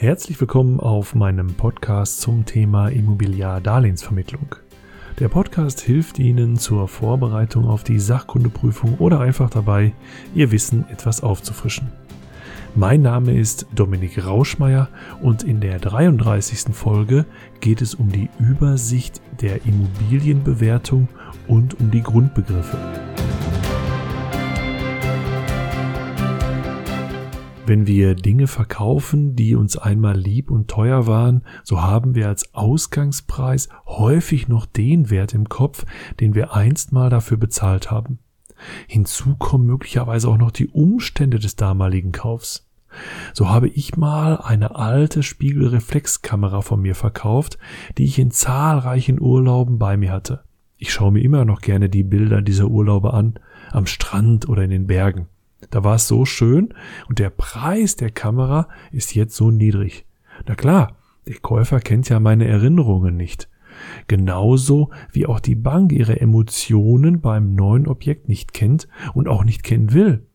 Herzlich willkommen auf meinem Podcast zum Thema Immobiliardarlehensvermittlung. Der Podcast hilft Ihnen zur Vorbereitung auf die Sachkundeprüfung oder einfach dabei, Ihr Wissen etwas aufzufrischen. Mein Name ist Dominik Rauschmeier und in der 33. Folge geht es um die Übersicht der Immobilienbewertung und um die Grundbegriffe. Wenn wir Dinge verkaufen, die uns einmal lieb und teuer waren, so haben wir als Ausgangspreis häufig noch den Wert im Kopf, den wir einst mal dafür bezahlt haben. Hinzu kommen möglicherweise auch noch die Umstände des damaligen Kaufs. So habe ich mal eine alte Spiegelreflexkamera von mir verkauft, die ich in zahlreichen Urlauben bei mir hatte. Ich schaue mir immer noch gerne die Bilder dieser Urlaube an, am Strand oder in den Bergen. Da war es so schön und der Preis der Kamera ist jetzt so niedrig. Na klar, der Käufer kennt ja meine Erinnerungen nicht. Genauso wie auch die Bank ihre Emotionen beim neuen Objekt nicht kennt und auch nicht kennen will.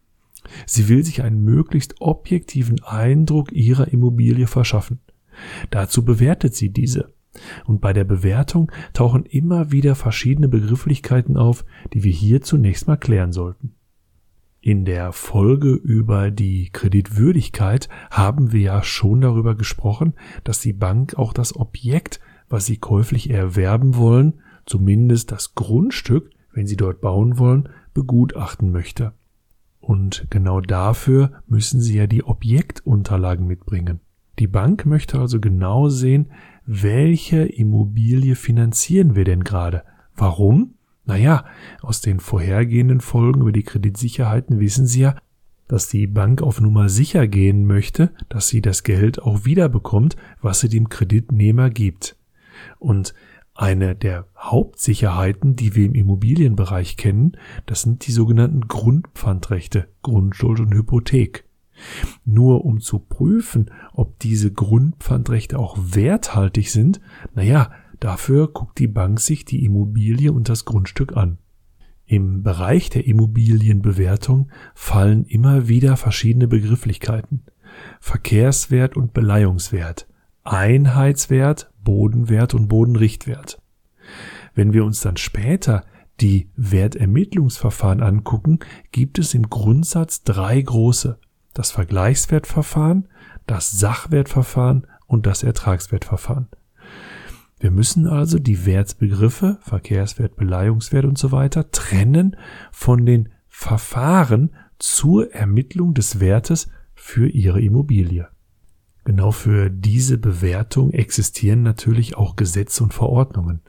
Sie will sich einen möglichst objektiven Eindruck ihrer Immobilie verschaffen. Dazu bewertet sie diese. Und bei der Bewertung tauchen immer wieder verschiedene Begrifflichkeiten auf, die wir hier zunächst mal klären sollten. In der Folge über die Kreditwürdigkeit haben wir ja schon darüber gesprochen, dass die Bank auch das Objekt, was Sie käuflich erwerben wollen, zumindest das Grundstück, wenn Sie dort bauen wollen, begutachten möchte. Und genau dafür müssen Sie ja die Objektunterlagen mitbringen. Die Bank möchte also genau sehen, welche Immobilie finanzieren wir denn gerade? Warum? Naja, aus den vorhergehenden Folgen über die Kreditsicherheiten wissen Sie ja, dass die Bank auf Nummer sicher gehen möchte, dass sie das Geld auch wiederbekommt, was sie dem Kreditnehmer gibt. Und eine der Hauptsicherheiten, die wir im Immobilienbereich kennen, das sind die sogenannten Grundpfandrechte, Grundschuld und Hypothek. Nur um zu prüfen, ob diese Grundpfandrechte auch werthaltig sind, naja, Dafür guckt die Bank sich die Immobilie und das Grundstück an. Im Bereich der Immobilienbewertung fallen immer wieder verschiedene Begrifflichkeiten. Verkehrswert und Beleihungswert, Einheitswert, Bodenwert und Bodenrichtwert. Wenn wir uns dann später die Wertermittlungsverfahren angucken, gibt es im Grundsatz drei große. Das Vergleichswertverfahren, das Sachwertverfahren und das Ertragswertverfahren. Wir müssen also die Wertsbegriffe, Verkehrswert, Beleihungswert und so weiter, trennen von den Verfahren zur Ermittlung des Wertes für Ihre Immobilie. Genau für diese Bewertung existieren natürlich auch Gesetze und Verordnungen.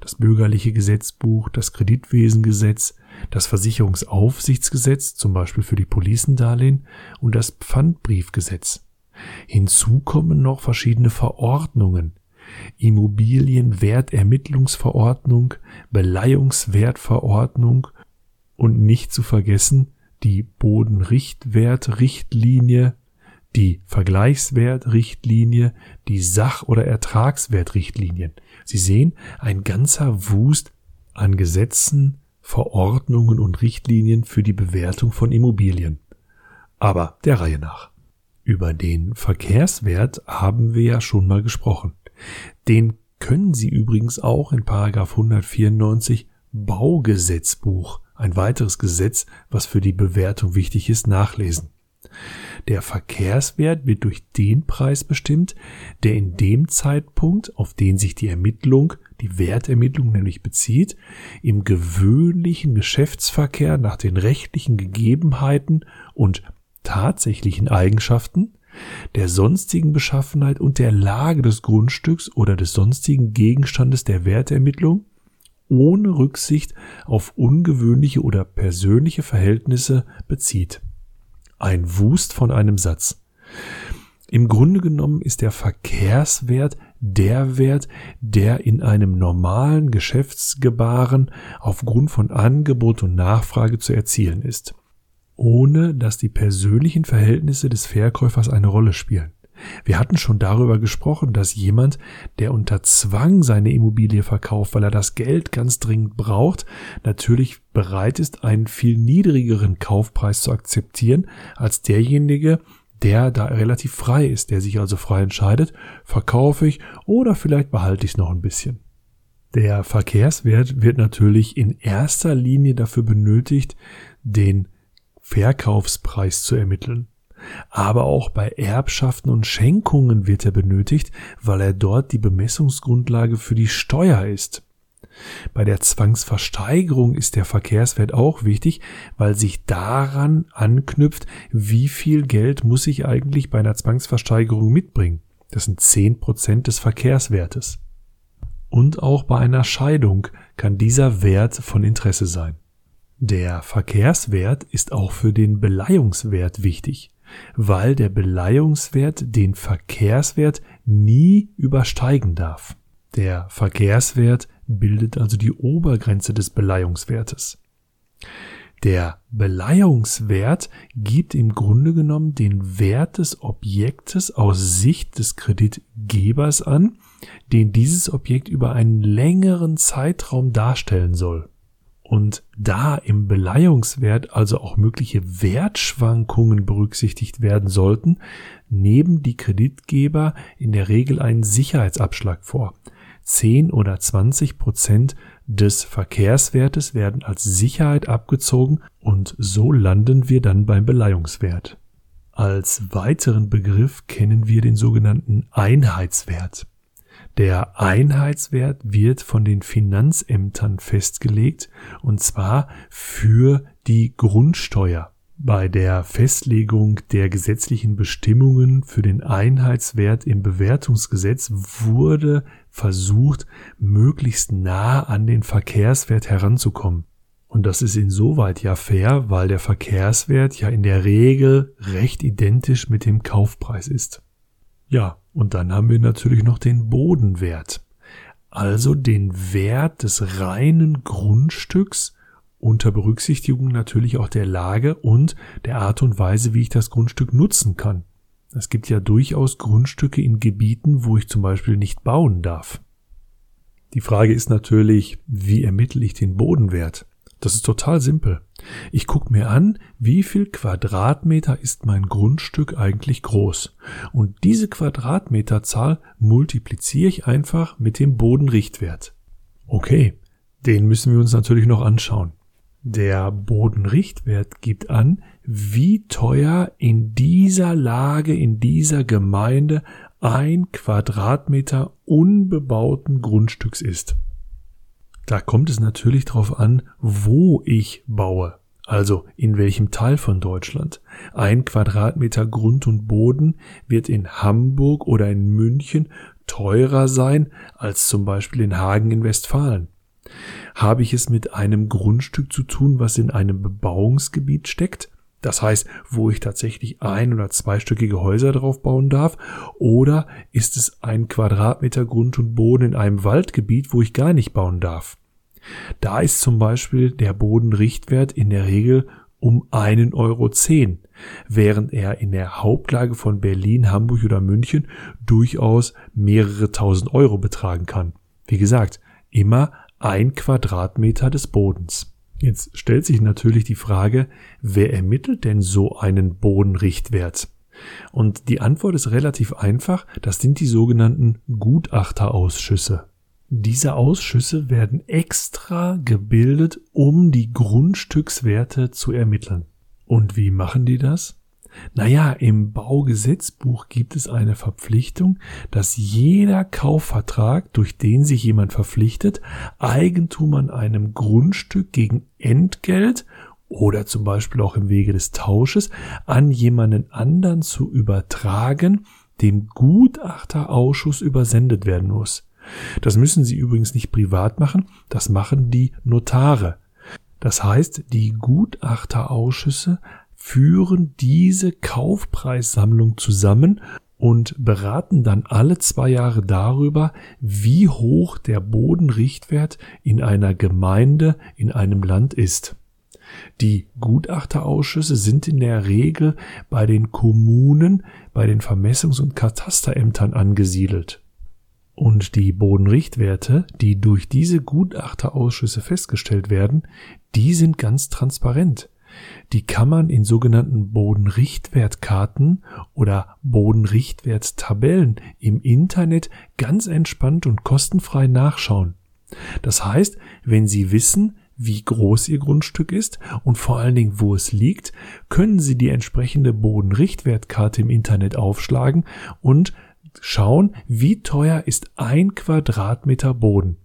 Das bürgerliche Gesetzbuch, das Kreditwesengesetz, das Versicherungsaufsichtsgesetz, zum Beispiel für die Policendarlehen, und das Pfandbriefgesetz. Hinzu kommen noch verschiedene Verordnungen, Immobilienwertermittlungsverordnung, Beleihungswertverordnung und nicht zu vergessen die Bodenrichtwertrichtlinie, die Vergleichswertrichtlinie, die Sach- oder Ertragswertrichtlinien. Sie sehen, ein ganzer Wust an Gesetzen, Verordnungen und Richtlinien für die Bewertung von Immobilien. Aber der Reihe nach. Über den Verkehrswert haben wir ja schon mal gesprochen. Den können Sie übrigens auch in Paragraph 194 Baugesetzbuch, ein weiteres Gesetz, was für die Bewertung wichtig ist, nachlesen. Der Verkehrswert wird durch den Preis bestimmt, der in dem Zeitpunkt, auf den sich die Ermittlung, die Wertermittlung nämlich bezieht, im gewöhnlichen Geschäftsverkehr nach den rechtlichen Gegebenheiten und tatsächlichen Eigenschaften der sonstigen Beschaffenheit und der Lage des Grundstücks oder des sonstigen Gegenstandes der Wertermittlung ohne Rücksicht auf ungewöhnliche oder persönliche Verhältnisse bezieht. Ein Wust von einem Satz. Im Grunde genommen ist der Verkehrswert der Wert, der in einem normalen Geschäftsgebaren aufgrund von Angebot und Nachfrage zu erzielen ist ohne dass die persönlichen Verhältnisse des Verkäufers eine Rolle spielen. Wir hatten schon darüber gesprochen, dass jemand, der unter Zwang seine Immobilie verkauft, weil er das Geld ganz dringend braucht, natürlich bereit ist, einen viel niedrigeren Kaufpreis zu akzeptieren als derjenige, der da relativ frei ist, der sich also frei entscheidet, verkaufe ich oder vielleicht behalte ich es noch ein bisschen. Der Verkehrswert wird natürlich in erster Linie dafür benötigt, den Verkaufspreis zu ermitteln. Aber auch bei Erbschaften und Schenkungen wird er benötigt, weil er dort die Bemessungsgrundlage für die Steuer ist. Bei der Zwangsversteigerung ist der Verkehrswert auch wichtig, weil sich daran anknüpft, wie viel Geld muss ich eigentlich bei einer Zwangsversteigerung mitbringen. Das sind zehn Prozent des Verkehrswertes. Und auch bei einer Scheidung kann dieser Wert von Interesse sein. Der Verkehrswert ist auch für den Beleihungswert wichtig, weil der Beleihungswert den Verkehrswert nie übersteigen darf. Der Verkehrswert bildet also die Obergrenze des Beleihungswertes. Der Beleihungswert gibt im Grunde genommen den Wert des Objektes aus Sicht des Kreditgebers an, den dieses Objekt über einen längeren Zeitraum darstellen soll. Und da im Beleihungswert also auch mögliche Wertschwankungen berücksichtigt werden sollten, nehmen die Kreditgeber in der Regel einen Sicherheitsabschlag vor. 10 oder 20 Prozent des Verkehrswertes werden als Sicherheit abgezogen und so landen wir dann beim Beleihungswert. Als weiteren Begriff kennen wir den sogenannten Einheitswert. Der Einheitswert wird von den Finanzämtern festgelegt und zwar für die Grundsteuer. Bei der Festlegung der gesetzlichen Bestimmungen für den Einheitswert im Bewertungsgesetz wurde versucht, möglichst nah an den Verkehrswert heranzukommen. Und das ist insoweit ja fair, weil der Verkehrswert ja in der Regel recht identisch mit dem Kaufpreis ist. Ja, und dann haben wir natürlich noch den Bodenwert, also den Wert des reinen Grundstücks unter Berücksichtigung natürlich auch der Lage und der Art und Weise, wie ich das Grundstück nutzen kann. Es gibt ja durchaus Grundstücke in Gebieten, wo ich zum Beispiel nicht bauen darf. Die Frage ist natürlich, wie ermittle ich den Bodenwert? Das ist total simpel. Ich gucke mir an, wie viel Quadratmeter ist mein Grundstück eigentlich groß. Und diese Quadratmeterzahl multipliziere ich einfach mit dem Bodenrichtwert. Okay, den müssen wir uns natürlich noch anschauen. Der Bodenrichtwert gibt an, wie teuer in dieser Lage, in dieser Gemeinde ein Quadratmeter unbebauten Grundstücks ist. Da kommt es natürlich darauf an, wo ich baue. Also in welchem Teil von Deutschland. Ein Quadratmeter Grund und Boden wird in Hamburg oder in München teurer sein als zum Beispiel in Hagen in Westfalen. Habe ich es mit einem Grundstück zu tun, was in einem Bebauungsgebiet steckt? Das heißt, wo ich tatsächlich ein- oder zweistöckige Häuser drauf bauen darf? Oder ist es ein Quadratmeter Grund und Boden in einem Waldgebiet, wo ich gar nicht bauen darf? Da ist zum Beispiel der Bodenrichtwert in der Regel um einen Euro zehn, während er in der Hauptlage von Berlin, Hamburg oder München durchaus mehrere tausend Euro betragen kann. Wie gesagt, immer ein Quadratmeter des Bodens. Jetzt stellt sich natürlich die Frage, wer ermittelt denn so einen Bodenrichtwert? Und die Antwort ist relativ einfach, das sind die sogenannten Gutachterausschüsse. Diese Ausschüsse werden extra gebildet, um die Grundstückswerte zu ermitteln. Und wie machen die das? Naja, im Baugesetzbuch gibt es eine Verpflichtung, dass jeder Kaufvertrag, durch den sich jemand verpflichtet, Eigentum an einem Grundstück gegen Entgelt oder zum Beispiel auch im Wege des Tausches an jemanden anderen zu übertragen, dem Gutachterausschuss übersendet werden muss. Das müssen Sie übrigens nicht privat machen, das machen die Notare. Das heißt, die Gutachterausschüsse führen diese Kaufpreissammlung zusammen und beraten dann alle zwei Jahre darüber, wie hoch der Bodenrichtwert in einer Gemeinde in einem Land ist. Die Gutachterausschüsse sind in der Regel bei den Kommunen, bei den Vermessungs- und Katasterämtern angesiedelt. Und die Bodenrichtwerte, die durch diese Gutachterausschüsse festgestellt werden, die sind ganz transparent. die kann man in sogenannten Bodenrichtwertkarten oder Bodenrichtwerttabellen im Internet ganz entspannt und kostenfrei nachschauen. Das heißt, wenn Sie wissen, wie groß Ihr Grundstück ist und vor allen Dingen, wo es liegt, können Sie die entsprechende Bodenrichtwertkarte im Internet aufschlagen und schauen, wie teuer ist ein Quadratmeter Boden.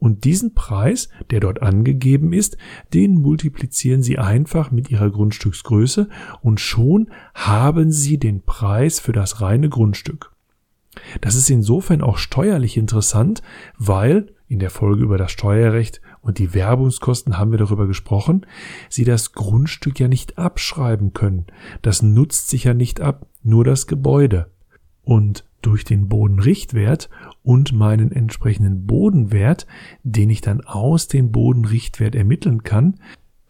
Und diesen Preis, der dort angegeben ist, den multiplizieren Sie einfach mit Ihrer Grundstücksgröße und schon haben Sie den Preis für das reine Grundstück. Das ist insofern auch steuerlich interessant, weil in der Folge über das Steuerrecht und die Werbungskosten haben wir darüber gesprochen, Sie das Grundstück ja nicht abschreiben können. Das nutzt sich ja nicht ab, nur das Gebäude. Und durch den Bodenrichtwert und meinen entsprechenden Bodenwert, den ich dann aus dem Bodenrichtwert ermitteln kann,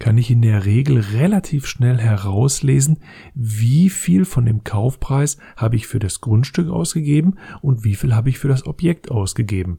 kann ich in der Regel relativ schnell herauslesen, wie viel von dem Kaufpreis habe ich für das Grundstück ausgegeben und wie viel habe ich für das Objekt ausgegeben.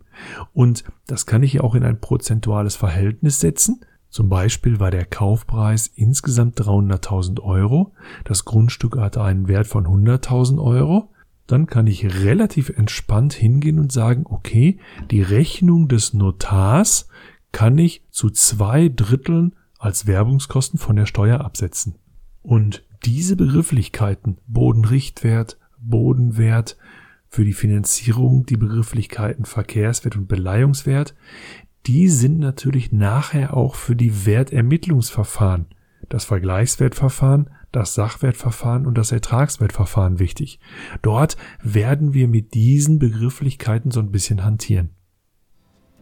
Und das kann ich ja auch in ein prozentuales Verhältnis setzen. Zum Beispiel war der Kaufpreis insgesamt 300.000 Euro, das Grundstück hatte einen Wert von 100.000 Euro dann kann ich relativ entspannt hingehen und sagen, okay, die Rechnung des Notars kann ich zu zwei Dritteln als Werbungskosten von der Steuer absetzen. Und diese Begrifflichkeiten, Bodenrichtwert, Bodenwert, für die Finanzierung die Begrifflichkeiten Verkehrswert und Beleihungswert, die sind natürlich nachher auch für die Wertermittlungsverfahren, das Vergleichswertverfahren das Sachwertverfahren und das Ertragswertverfahren wichtig. Dort werden wir mit diesen Begrifflichkeiten so ein bisschen hantieren.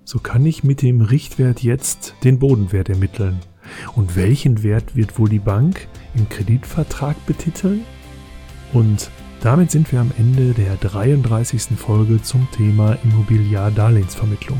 So kann ich mit dem Richtwert jetzt den Bodenwert ermitteln. Und welchen Wert wird wohl die Bank im Kreditvertrag betiteln? Und damit sind wir am Ende der 33. Folge zum Thema Immobiliardarlehensvermittlung.